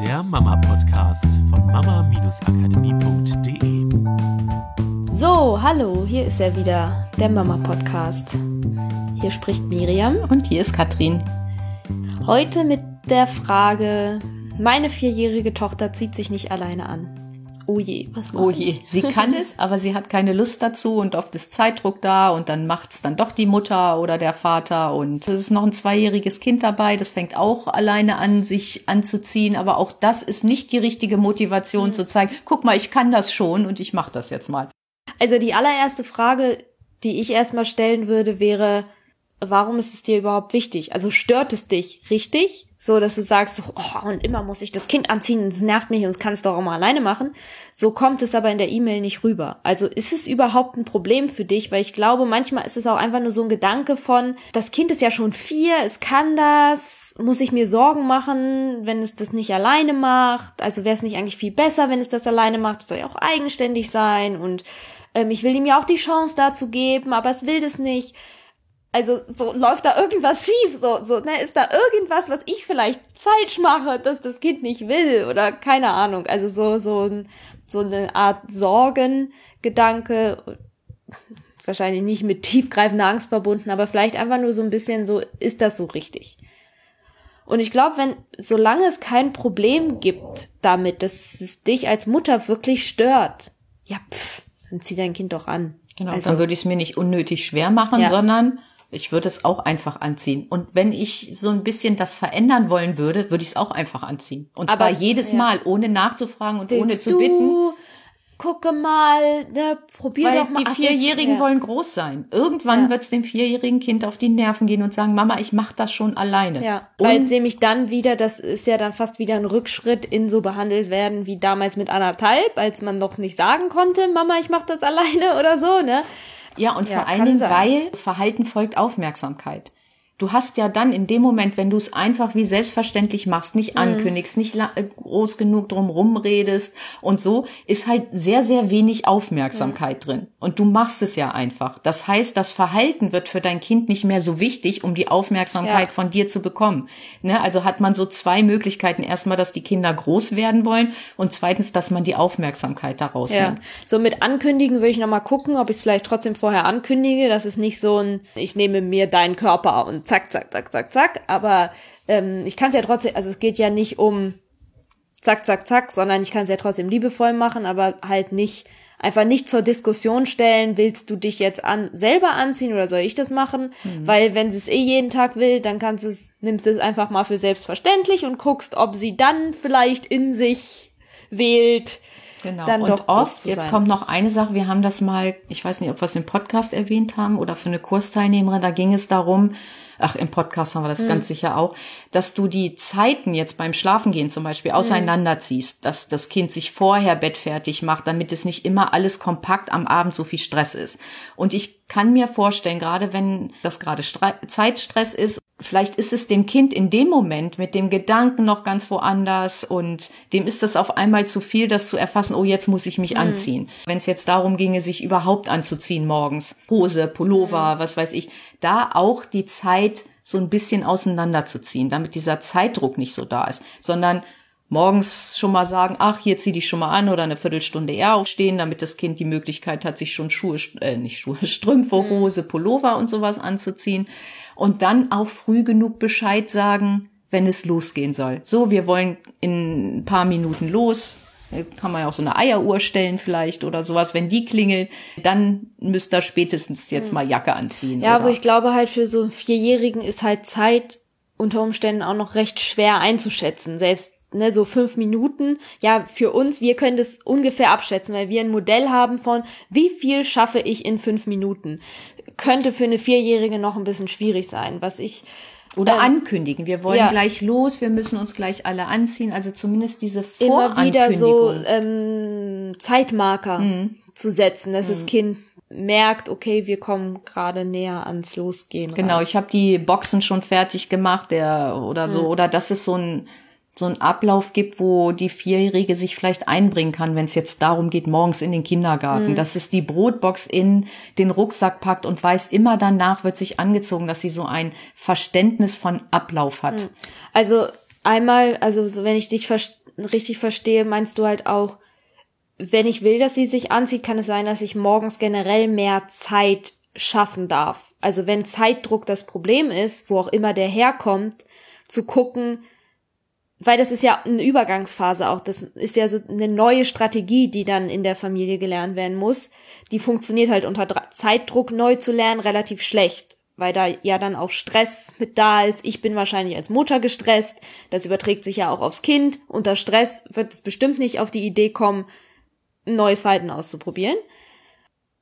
der Mama-Podcast von mama-akademie.de. So, hallo, hier ist er wieder, der Mama-Podcast. Hier spricht Miriam. Und hier ist Katrin. Heute mit der Frage, meine vierjährige Tochter zieht sich nicht alleine an. Oh je, was mache Oh je, sie kann es, aber sie hat keine Lust dazu und oft ist Zeitdruck da und dann macht's dann doch die Mutter oder der Vater und es ist noch ein zweijähriges Kind dabei, das fängt auch alleine an, sich anzuziehen, aber auch das ist nicht die richtige Motivation zu zeigen, guck mal, ich kann das schon und ich mache das jetzt mal. Also die allererste Frage, die ich erstmal stellen würde, wäre, warum ist es dir überhaupt wichtig? Also stört es dich richtig? So, dass du sagst, oh, und immer muss ich das Kind anziehen, es nervt mich und es kann es doch auch mal alleine machen. So kommt es aber in der E-Mail nicht rüber. Also ist es überhaupt ein Problem für dich? Weil ich glaube, manchmal ist es auch einfach nur so ein Gedanke von, das Kind ist ja schon vier, es kann das, muss ich mir Sorgen machen, wenn es das nicht alleine macht? Also wäre es nicht eigentlich viel besser, wenn es das alleine macht? Es soll ja auch eigenständig sein und ähm, ich will ihm ja auch die Chance dazu geben, aber es will das nicht also so läuft da irgendwas schief, so, so, ne, ist da irgendwas, was ich vielleicht falsch mache, dass das Kind nicht will oder keine Ahnung. Also so, so, so eine Art Sorgengedanke, wahrscheinlich nicht mit tiefgreifender Angst verbunden, aber vielleicht einfach nur so ein bisschen so, ist das so richtig? Und ich glaube, wenn, solange es kein Problem gibt damit, dass es dich als Mutter wirklich stört, ja, pff, dann zieh dein Kind doch an. Genau, also, dann würde ich es mir nicht unnötig schwer machen, ja. sondern ich würde es auch einfach anziehen. Und wenn ich so ein bisschen das verändern wollen würde, würde ich es auch einfach anziehen. Und zwar jedes ja. Mal, ohne nachzufragen und ohne zu du? bitten. Gucke mal, ne, probier Weil doch mal. Die Vierjährigen wollen groß sein. Irgendwann ja. wird es dem vierjährigen Kind auf die Nerven gehen und sagen, Mama, ich mach das schon alleine. Ja, weil es nämlich dann wieder, das ist ja dann fast wieder ein Rückschritt in so behandelt werden wie damals mit anderthalb, als man noch nicht sagen konnte, Mama, ich mach das alleine oder so, ne? Ja, und ja, vor allen Dingen, sein. weil Verhalten folgt Aufmerksamkeit. Du hast ja dann in dem Moment, wenn du es einfach wie selbstverständlich machst, nicht mhm. ankündigst, nicht äh, groß genug drum rumredest und so, ist halt sehr, sehr wenig Aufmerksamkeit mhm. drin. Und du machst es ja einfach. Das heißt, das Verhalten wird für dein Kind nicht mehr so wichtig, um die Aufmerksamkeit ja. von dir zu bekommen. Ne? Also hat man so zwei Möglichkeiten. Erstmal, dass die Kinder groß werden wollen und zweitens, dass man die Aufmerksamkeit daraus ja. nimmt. So mit Ankündigen würde ich nochmal gucken, ob ich es vielleicht trotzdem vorher ankündige. Das ist nicht so ein, ich nehme mir deinen Körper und zack, zack, zack, zack, zack. Aber ähm, ich kann es ja trotzdem, also es geht ja nicht um zack, zack, zack, sondern ich kann es ja trotzdem liebevoll machen, aber halt nicht einfach nicht zur Diskussion stellen, willst du dich jetzt an selber anziehen oder soll ich das machen? Mhm. Weil wenn sie es eh jeden Tag will, dann kannst es, nimmst du es einfach mal für selbstverständlich und guckst, ob sie dann vielleicht in sich wählt, Genau. Dann und doch oft, jetzt sein. kommt noch eine Sache, wir haben das mal, ich weiß nicht, ob wir es im Podcast erwähnt haben oder für eine Kursteilnehmerin, da ging es darum, ach, im Podcast haben wir das hm. ganz sicher auch, dass du die Zeiten jetzt beim Schlafengehen zum Beispiel auseinanderziehst, dass das Kind sich vorher bettfertig macht, damit es nicht immer alles kompakt am Abend so viel Stress ist. Und ich kann mir vorstellen, gerade wenn das gerade Zeitstress ist, vielleicht ist es dem Kind in dem Moment mit dem Gedanken noch ganz woanders und dem ist das auf einmal zu viel, das zu erfassen, oh, jetzt muss ich mich mhm. anziehen. Wenn es jetzt darum ginge, sich überhaupt anzuziehen morgens, Hose, Pullover, mhm. was weiß ich, da auch die Zeit so ein bisschen auseinanderzuziehen, damit dieser Zeitdruck nicht so da ist, sondern morgens schon mal sagen, ach, hier zieh dich schon mal an oder eine Viertelstunde eher aufstehen, damit das Kind die Möglichkeit hat, sich schon Schuhe, äh, nicht Schuhe, Strümpfe, mhm. Hose, Pullover und sowas anzuziehen. Und dann auch früh genug Bescheid sagen, wenn es losgehen soll. So, wir wollen in ein paar Minuten los. Kann man ja auch so eine Eieruhr stellen vielleicht oder sowas. Wenn die klingelt, dann müsst ihr spätestens jetzt hm. mal Jacke anziehen. Ja, aber ich glaube halt für so einen Vierjährigen ist halt Zeit unter Umständen auch noch recht schwer einzuschätzen. Selbst ne, so fünf Minuten. Ja, für uns, wir können das ungefähr abschätzen, weil wir ein Modell haben von, wie viel schaffe ich in fünf Minuten. Könnte für eine Vierjährige noch ein bisschen schwierig sein. Was ich oder ähm, ankündigen. Wir wollen ja. gleich los, wir müssen uns gleich alle anziehen. Also zumindest diese Vorankündigung. Immer wieder so ähm, Zeitmarker mhm. zu setzen, dass mhm. das Kind merkt, okay, wir kommen gerade näher ans Losgehen. Genau, rein. ich habe die Boxen schon fertig gemacht, der oder so, mhm. oder das ist so ein so einen Ablauf gibt, wo die Vierjährige sich vielleicht einbringen kann, wenn es jetzt darum geht, morgens in den Kindergarten, mhm. dass es die Brotbox in den Rucksack packt und weiß, immer danach wird sich angezogen, dass sie so ein Verständnis von Ablauf hat. Mhm. Also einmal, also so, wenn ich dich richtig verstehe, meinst du halt auch, wenn ich will, dass sie sich anzieht, kann es sein, dass ich morgens generell mehr Zeit schaffen darf. Also wenn Zeitdruck das Problem ist, wo auch immer der herkommt, zu gucken, weil das ist ja eine Übergangsphase auch, das ist ja so eine neue Strategie, die dann in der Familie gelernt werden muss. Die funktioniert halt unter Zeitdruck neu zu lernen relativ schlecht, weil da ja dann auch Stress mit da ist. Ich bin wahrscheinlich als Mutter gestresst, das überträgt sich ja auch aufs Kind. Unter Stress wird es bestimmt nicht auf die Idee kommen, ein neues Verhalten auszuprobieren.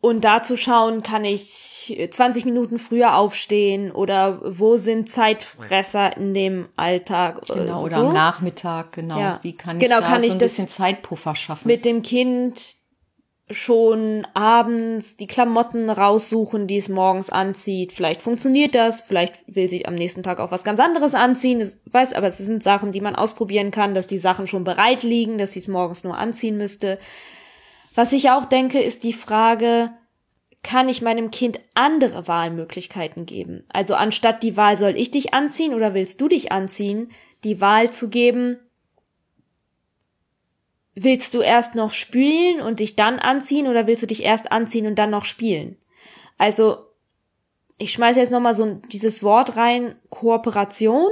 Und da zu schauen, kann ich 20 Minuten früher aufstehen oder wo sind Zeitfresser in dem Alltag? Genau, oder so. am Nachmittag, genau. Ja. Wie kann ich genau, da kann so ich ein bisschen Zeitpuffer schaffen? Mit dem Kind schon abends die Klamotten raussuchen, die es morgens anzieht. Vielleicht funktioniert das, vielleicht will sie am nächsten Tag auch was ganz anderes anziehen. Das weiß, aber es sind Sachen, die man ausprobieren kann, dass die Sachen schon bereit liegen, dass sie es morgens nur anziehen müsste. Was ich auch denke, ist die Frage, kann ich meinem Kind andere Wahlmöglichkeiten geben? Also anstatt die Wahl, soll ich dich anziehen oder willst du dich anziehen, die Wahl zu geben, willst du erst noch spülen und dich dann anziehen oder willst du dich erst anziehen und dann noch spielen? Also, ich schmeiße jetzt nochmal so dieses Wort rein, Kooperation.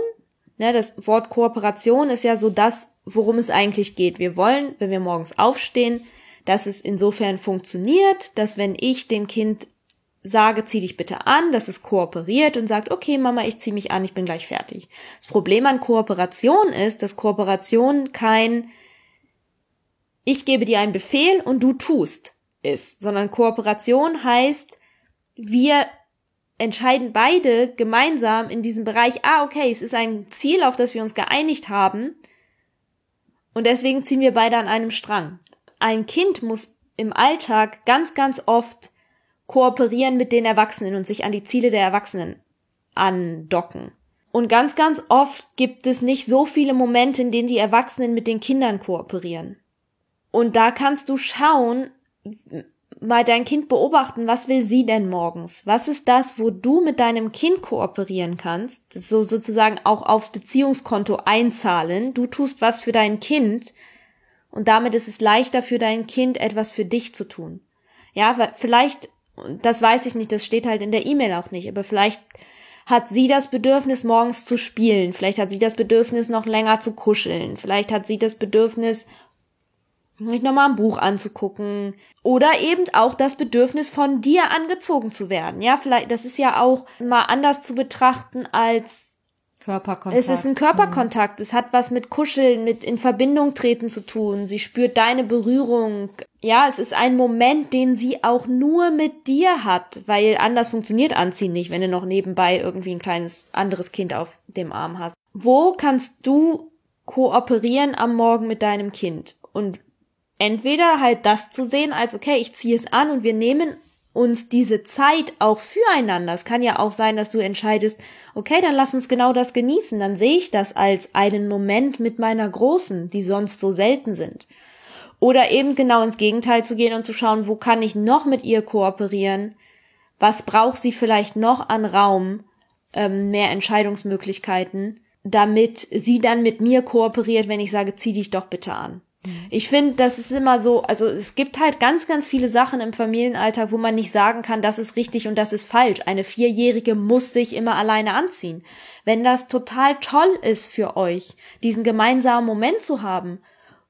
Ne, das Wort Kooperation ist ja so das, worum es eigentlich geht. Wir wollen, wenn wir morgens aufstehen, dass es insofern funktioniert, dass wenn ich dem Kind sage, zieh dich bitte an, dass es kooperiert und sagt, okay, Mama, ich zieh mich an, ich bin gleich fertig. Das Problem an Kooperation ist, dass Kooperation kein ich gebe dir einen Befehl und du tust ist, sondern Kooperation heißt, wir entscheiden beide gemeinsam in diesem Bereich, ah, okay, es ist ein Ziel, auf das wir uns geeinigt haben und deswegen ziehen wir beide an einem Strang ein Kind muss im Alltag ganz, ganz oft kooperieren mit den Erwachsenen und sich an die Ziele der Erwachsenen andocken. Und ganz, ganz oft gibt es nicht so viele Momente, in denen die Erwachsenen mit den Kindern kooperieren. Und da kannst du schauen, mal dein Kind beobachten, was will sie denn morgens? Was ist das, wo du mit deinem Kind kooperieren kannst? So sozusagen auch aufs Beziehungskonto einzahlen. Du tust was für dein Kind und damit ist es leichter für dein Kind etwas für dich zu tun. Ja, vielleicht, das weiß ich nicht, das steht halt in der E-Mail auch nicht, aber vielleicht hat sie das Bedürfnis, morgens zu spielen. Vielleicht hat sie das Bedürfnis, noch länger zu kuscheln. Vielleicht hat sie das Bedürfnis, sich nochmal ein Buch anzugucken. Oder eben auch das Bedürfnis, von dir angezogen zu werden. Ja, vielleicht, das ist ja auch mal anders zu betrachten als Körperkontakt. Es ist ein Körperkontakt. Es hat was mit Kuscheln, mit in Verbindung treten zu tun. Sie spürt deine Berührung. Ja, es ist ein Moment, den sie auch nur mit dir hat, weil anders funktioniert Anziehen nicht, wenn du noch nebenbei irgendwie ein kleines anderes Kind auf dem Arm hast. Wo kannst du kooperieren am Morgen mit deinem Kind? Und entweder halt das zu sehen als, okay, ich ziehe es an und wir nehmen uns diese Zeit auch füreinander. Es kann ja auch sein, dass du entscheidest, okay, dann lass uns genau das genießen. Dann sehe ich das als einen Moment mit meiner Großen, die sonst so selten sind. Oder eben genau ins Gegenteil zu gehen und zu schauen, wo kann ich noch mit ihr kooperieren? Was braucht sie vielleicht noch an Raum, ähm, mehr Entscheidungsmöglichkeiten, damit sie dann mit mir kooperiert, wenn ich sage, zieh dich doch bitte an. Ich finde, das ist immer so, also es gibt halt ganz, ganz viele Sachen im Familienalltag, wo man nicht sagen kann, das ist richtig und das ist falsch. Eine Vierjährige muss sich immer alleine anziehen. Wenn das total toll ist für euch, diesen gemeinsamen Moment zu haben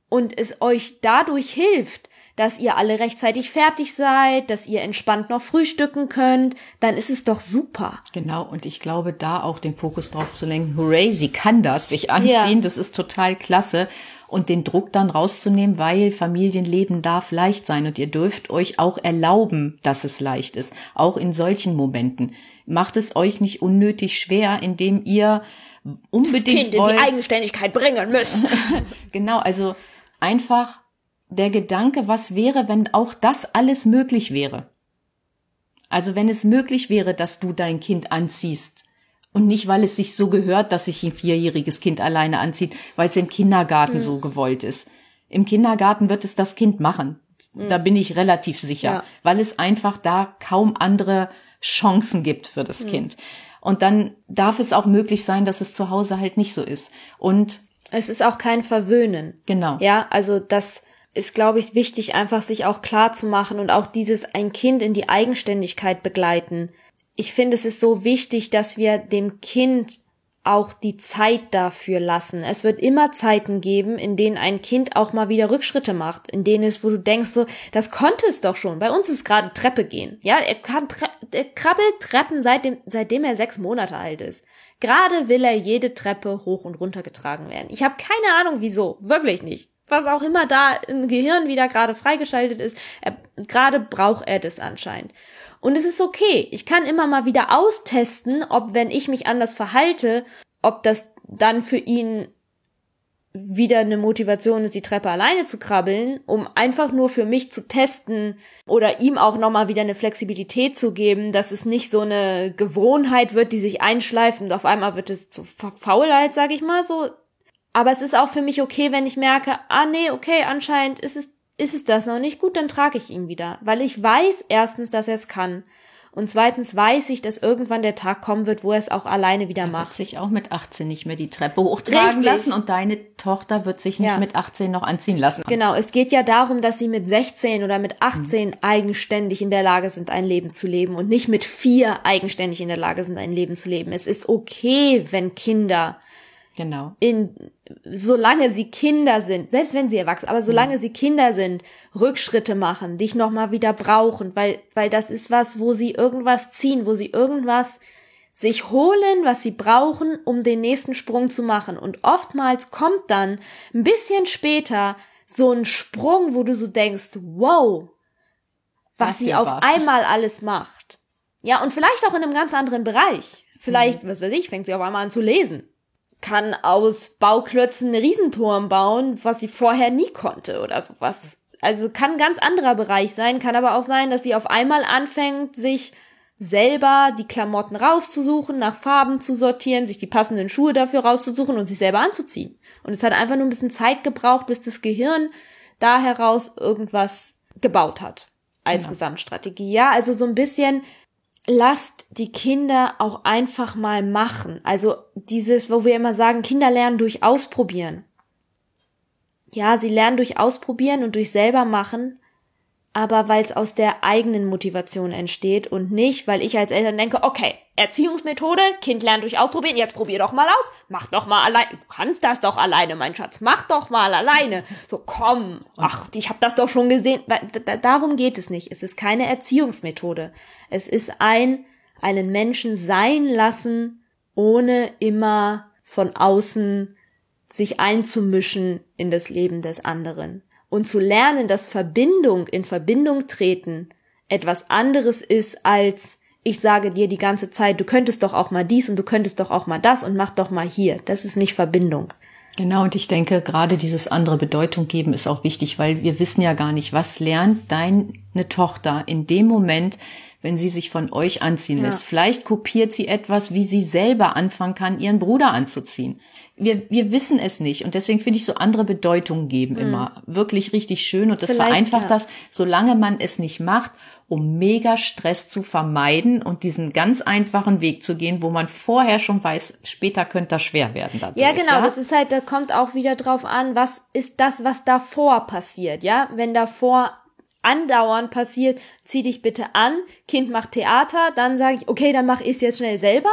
und es euch dadurch hilft, dass ihr alle rechtzeitig fertig seid, dass ihr entspannt noch frühstücken könnt, dann ist es doch super. Genau, und ich glaube, da auch den Fokus drauf zu lenken, hooray, sie kann das, sich anziehen, ja. das ist total klasse und den Druck dann rauszunehmen, weil Familienleben darf leicht sein und ihr dürft euch auch erlauben, dass es leicht ist, auch in solchen Momenten. Macht es euch nicht unnötig schwer, indem ihr unbedingt das kind wollt, in die Eigenständigkeit bringen müsst. genau, also einfach der Gedanke, was wäre, wenn auch das alles möglich wäre. Also wenn es möglich wäre, dass du dein Kind anziehst, und nicht, weil es sich so gehört, dass sich ein vierjähriges Kind alleine anzieht, weil es im Kindergarten mhm. so gewollt ist. Im Kindergarten wird es das Kind machen. Mhm. Da bin ich relativ sicher, ja. weil es einfach da kaum andere Chancen gibt für das mhm. Kind. Und dann darf es auch möglich sein, dass es zu Hause halt nicht so ist. Und Es ist auch kein Verwöhnen. Genau. Ja, also das ist, glaube ich, wichtig, einfach sich auch klar zu machen und auch dieses ein Kind in die Eigenständigkeit begleiten. Ich finde, es ist so wichtig, dass wir dem Kind auch die Zeit dafür lassen. Es wird immer Zeiten geben, in denen ein Kind auch mal wieder Rückschritte macht, in denen es, wo du denkst so, das konnte es doch schon. Bei uns ist gerade Treppe gehen. Ja, er kann, er krabbelt Treppen seitdem, seitdem er sechs Monate alt ist. Gerade will er jede Treppe hoch und runter getragen werden. Ich habe keine Ahnung wieso, wirklich nicht. Was auch immer da im Gehirn wieder gerade freigeschaltet ist, gerade braucht er das anscheinend. Und es ist okay. Ich kann immer mal wieder austesten, ob wenn ich mich anders verhalte, ob das dann für ihn wieder eine Motivation ist, die Treppe alleine zu krabbeln, um einfach nur für mich zu testen oder ihm auch nochmal wieder eine Flexibilität zu geben, dass es nicht so eine Gewohnheit wird, die sich einschleift und auf einmal wird es zu Faulheit, sag ich mal so. Aber es ist auch für mich okay, wenn ich merke, ah nee, okay, anscheinend ist es ist es das noch nicht gut, dann trage ich ihn wieder, weil ich weiß erstens, dass er es kann. Und zweitens weiß ich, dass irgendwann der Tag kommen wird, wo er es auch alleine wieder er macht. Wird sich auch mit 18 nicht mehr die Treppe hochtragen Richtig. lassen und deine Tochter wird sich nicht ja. mit 18 noch anziehen lassen. Genau, es geht ja darum, dass sie mit 16 oder mit 18 mhm. eigenständig in der Lage sind, ein Leben zu leben und nicht mit vier eigenständig in der Lage sind, ein Leben zu leben. Es ist okay, wenn Kinder Genau. In, solange sie Kinder sind, selbst wenn sie erwachsen, aber solange mhm. sie Kinder sind, Rückschritte machen, dich nochmal wieder brauchen, weil, weil das ist was, wo sie irgendwas ziehen, wo sie irgendwas sich holen, was sie brauchen, um den nächsten Sprung zu machen. Und oftmals kommt dann ein bisschen später so ein Sprung, wo du so denkst, wow, was sie auf was. einmal alles macht. Ja, und vielleicht auch in einem ganz anderen Bereich. Vielleicht, mhm. was weiß ich, fängt sie auf einmal an zu lesen kann aus Bauklötzen einen Riesenturm bauen, was sie vorher nie konnte oder sowas. Also kann ein ganz anderer Bereich sein, kann aber auch sein, dass sie auf einmal anfängt, sich selber die Klamotten rauszusuchen, nach Farben zu sortieren, sich die passenden Schuhe dafür rauszusuchen und sich selber anzuziehen. Und es hat einfach nur ein bisschen Zeit gebraucht, bis das Gehirn da heraus irgendwas gebaut hat als ja. Gesamtstrategie. Ja, also so ein bisschen lasst die Kinder auch einfach mal machen. Also dieses, wo wir immer sagen, Kinder lernen durch Ausprobieren. Ja, sie lernen durch Ausprobieren und durch selber machen, aber weil es aus der eigenen Motivation entsteht und nicht, weil ich als Eltern denke, okay, Erziehungsmethode, Kind lernt durch Ausprobieren, jetzt probier doch mal aus, mach doch mal allein, du kannst das doch alleine, mein Schatz, mach doch mal alleine. So, komm, ach, ich hab das doch schon gesehen. Darum geht es nicht. Es ist keine Erziehungsmethode. Es ist ein, einen Menschen sein lassen, ohne immer von außen sich einzumischen in das Leben des anderen und zu lernen, dass Verbindung in Verbindung treten etwas anderes ist als ich sage dir die ganze Zeit, du könntest doch auch mal dies und du könntest doch auch mal das und mach doch mal hier. Das ist nicht Verbindung. Genau, und ich denke, gerade dieses andere Bedeutung geben ist auch wichtig, weil wir wissen ja gar nicht, was lernt deine Tochter in dem Moment, wenn sie sich von euch anziehen ja. lässt. Vielleicht kopiert sie etwas, wie sie selber anfangen kann, ihren Bruder anzuziehen wir, wir wissen es nicht. Und deswegen finde ich so andere Bedeutungen geben mhm. immer wirklich richtig schön. Und das Vielleicht, vereinfacht ja. das, solange man es nicht macht, um mega Stress zu vermeiden und diesen ganz einfachen Weg zu gehen, wo man vorher schon weiß, später könnte das schwer werden. Dadurch, ja, genau. Ja? Das ist halt, da kommt auch wieder drauf an, was ist das, was davor passiert, ja? Wenn davor andauernd passiert, zieh dich bitte an, Kind macht Theater, dann sage ich, okay, dann mach ich es jetzt schnell selber.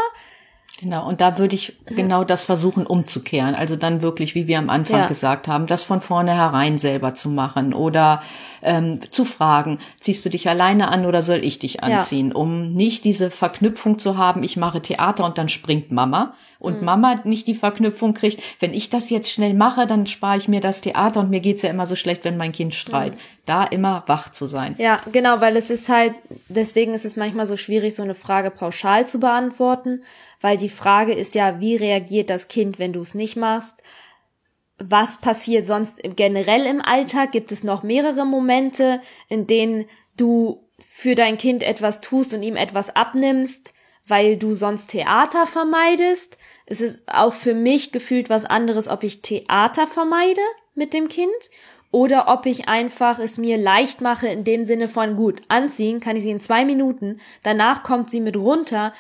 Genau, und da würde ich genau das versuchen umzukehren. Also dann wirklich, wie wir am Anfang ja. gesagt haben, das von vornherein selber zu machen oder ähm, zu fragen, ziehst du dich alleine an oder soll ich dich anziehen, ja. um nicht diese Verknüpfung zu haben, ich mache Theater und dann springt Mama und mhm. Mama nicht die Verknüpfung kriegt, wenn ich das jetzt schnell mache, dann spare ich mir das Theater und mir geht's ja immer so schlecht, wenn mein Kind streit. Mhm. Da immer wach zu sein. Ja, genau, weil es ist halt, deswegen ist es manchmal so schwierig, so eine Frage pauschal zu beantworten, weil die Frage ist ja, wie reagiert das Kind, wenn du es nicht machst? Was passiert sonst generell im Alltag? Gibt es noch mehrere Momente, in denen du für dein Kind etwas tust und ihm etwas abnimmst? weil du sonst Theater vermeidest. Es ist auch für mich gefühlt was anderes, ob ich Theater vermeide mit dem Kind oder ob ich einfach es mir leicht mache in dem Sinne von gut, anziehen kann ich sie in zwei Minuten, danach kommt sie mit runter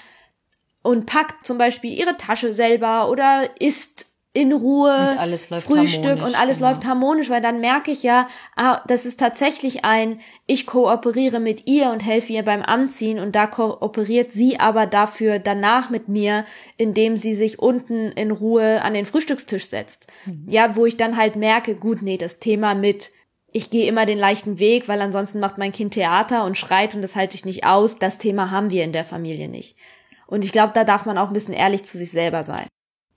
und packt zum Beispiel ihre Tasche selber oder isst in Ruhe, und alles Frühstück und alles genau. läuft harmonisch, weil dann merke ich ja, ah, das ist tatsächlich ein, ich kooperiere mit ihr und helfe ihr beim Anziehen und da kooperiert sie aber dafür danach mit mir, indem sie sich unten in Ruhe an den Frühstückstisch setzt. Mhm. Ja, wo ich dann halt merke, gut, nee, das Thema mit ich gehe immer den leichten Weg, weil ansonsten macht mein Kind Theater und schreit und das halte ich nicht aus. Das Thema haben wir in der Familie nicht. Und ich glaube, da darf man auch ein bisschen ehrlich zu sich selber sein.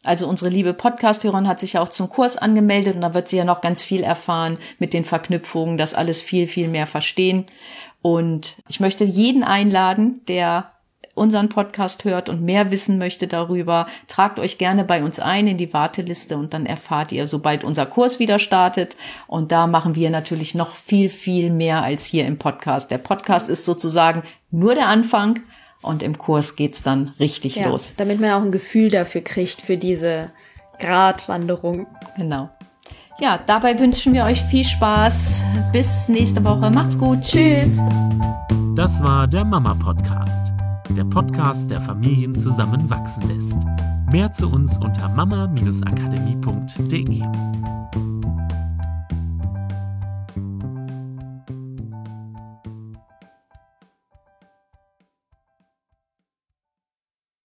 Also unsere liebe Podcast-Hörerin hat sich ja auch zum Kurs angemeldet und da wird sie ja noch ganz viel erfahren mit den Verknüpfungen, das alles viel, viel mehr verstehen. Und ich möchte jeden einladen, der unseren Podcast hört und mehr wissen möchte darüber, tragt euch gerne bei uns ein in die Warteliste und dann erfahrt ihr, sobald unser Kurs wieder startet. Und da machen wir natürlich noch viel, viel mehr als hier im Podcast. Der Podcast ist sozusagen nur der Anfang und im Kurs geht's dann richtig ja, los. Damit man auch ein Gefühl dafür kriegt, für diese Gratwanderung. Genau. Ja, dabei wünschen wir euch viel Spaß. Bis nächste Woche. Macht's gut. Tschüss. Das war der Mama Podcast. Der Podcast, der Familien zusammenwachsen lässt. Mehr zu uns unter mama-akademie.de.